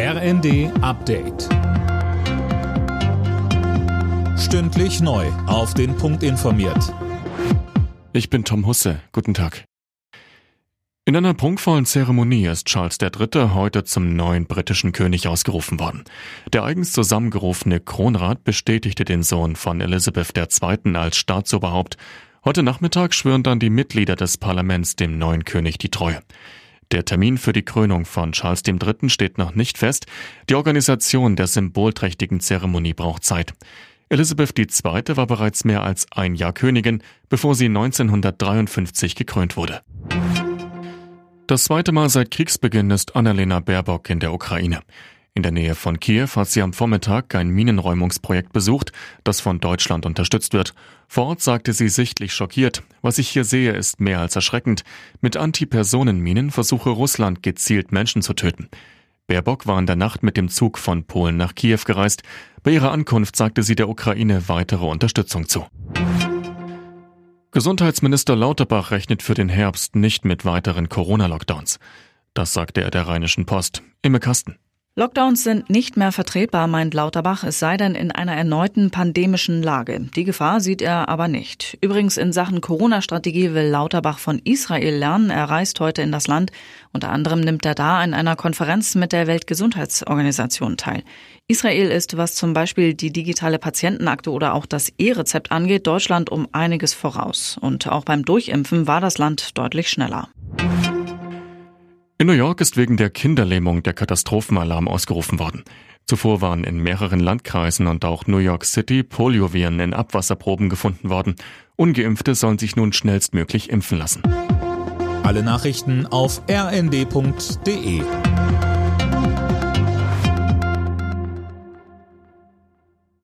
RND Update. Stündlich neu. Auf den Punkt informiert. Ich bin Tom Husse. Guten Tag. In einer prunkvollen Zeremonie ist Charles III. heute zum neuen britischen König ausgerufen worden. Der eigens zusammengerufene Kronrat bestätigte den Sohn von Elizabeth II. als Staatsoberhaupt. Heute Nachmittag schwören dann die Mitglieder des Parlaments dem neuen König die Treue. Der Termin für die Krönung von Charles III. steht noch nicht fest. Die Organisation der symbolträchtigen Zeremonie braucht Zeit. Elisabeth II. war bereits mehr als ein Jahr Königin, bevor sie 1953 gekrönt wurde. Das zweite Mal seit Kriegsbeginn ist Annalena Baerbock in der Ukraine. In der Nähe von Kiew hat sie am Vormittag ein Minenräumungsprojekt besucht, das von Deutschland unterstützt wird. Vor Ort sagte sie sichtlich schockiert, was ich hier sehe, ist mehr als erschreckend. Mit Antipersonenminen versuche Russland gezielt Menschen zu töten. Baerbock war in der Nacht mit dem Zug von Polen nach Kiew gereist. Bei ihrer Ankunft sagte sie der Ukraine weitere Unterstützung zu. Gesundheitsminister Lauterbach rechnet für den Herbst nicht mit weiteren Corona-Lockdowns. Das sagte er der Rheinischen Post. Imme Kasten. Lockdowns sind nicht mehr vertretbar, meint Lauterbach, es sei denn in einer erneuten pandemischen Lage. Die Gefahr sieht er aber nicht. Übrigens in Sachen Corona-Strategie will Lauterbach von Israel lernen. Er reist heute in das Land. Unter anderem nimmt er da an einer Konferenz mit der Weltgesundheitsorganisation teil. Israel ist, was zum Beispiel die digitale Patientenakte oder auch das E-Rezept angeht, Deutschland um einiges voraus. Und auch beim Durchimpfen war das Land deutlich schneller. In New York ist wegen der Kinderlähmung der Katastrophenalarm ausgerufen worden. Zuvor waren in mehreren Landkreisen und auch New York City Polioviren in Abwasserproben gefunden worden. Ungeimpfte sollen sich nun schnellstmöglich impfen lassen. Alle Nachrichten auf rnd.de